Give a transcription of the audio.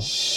Shh.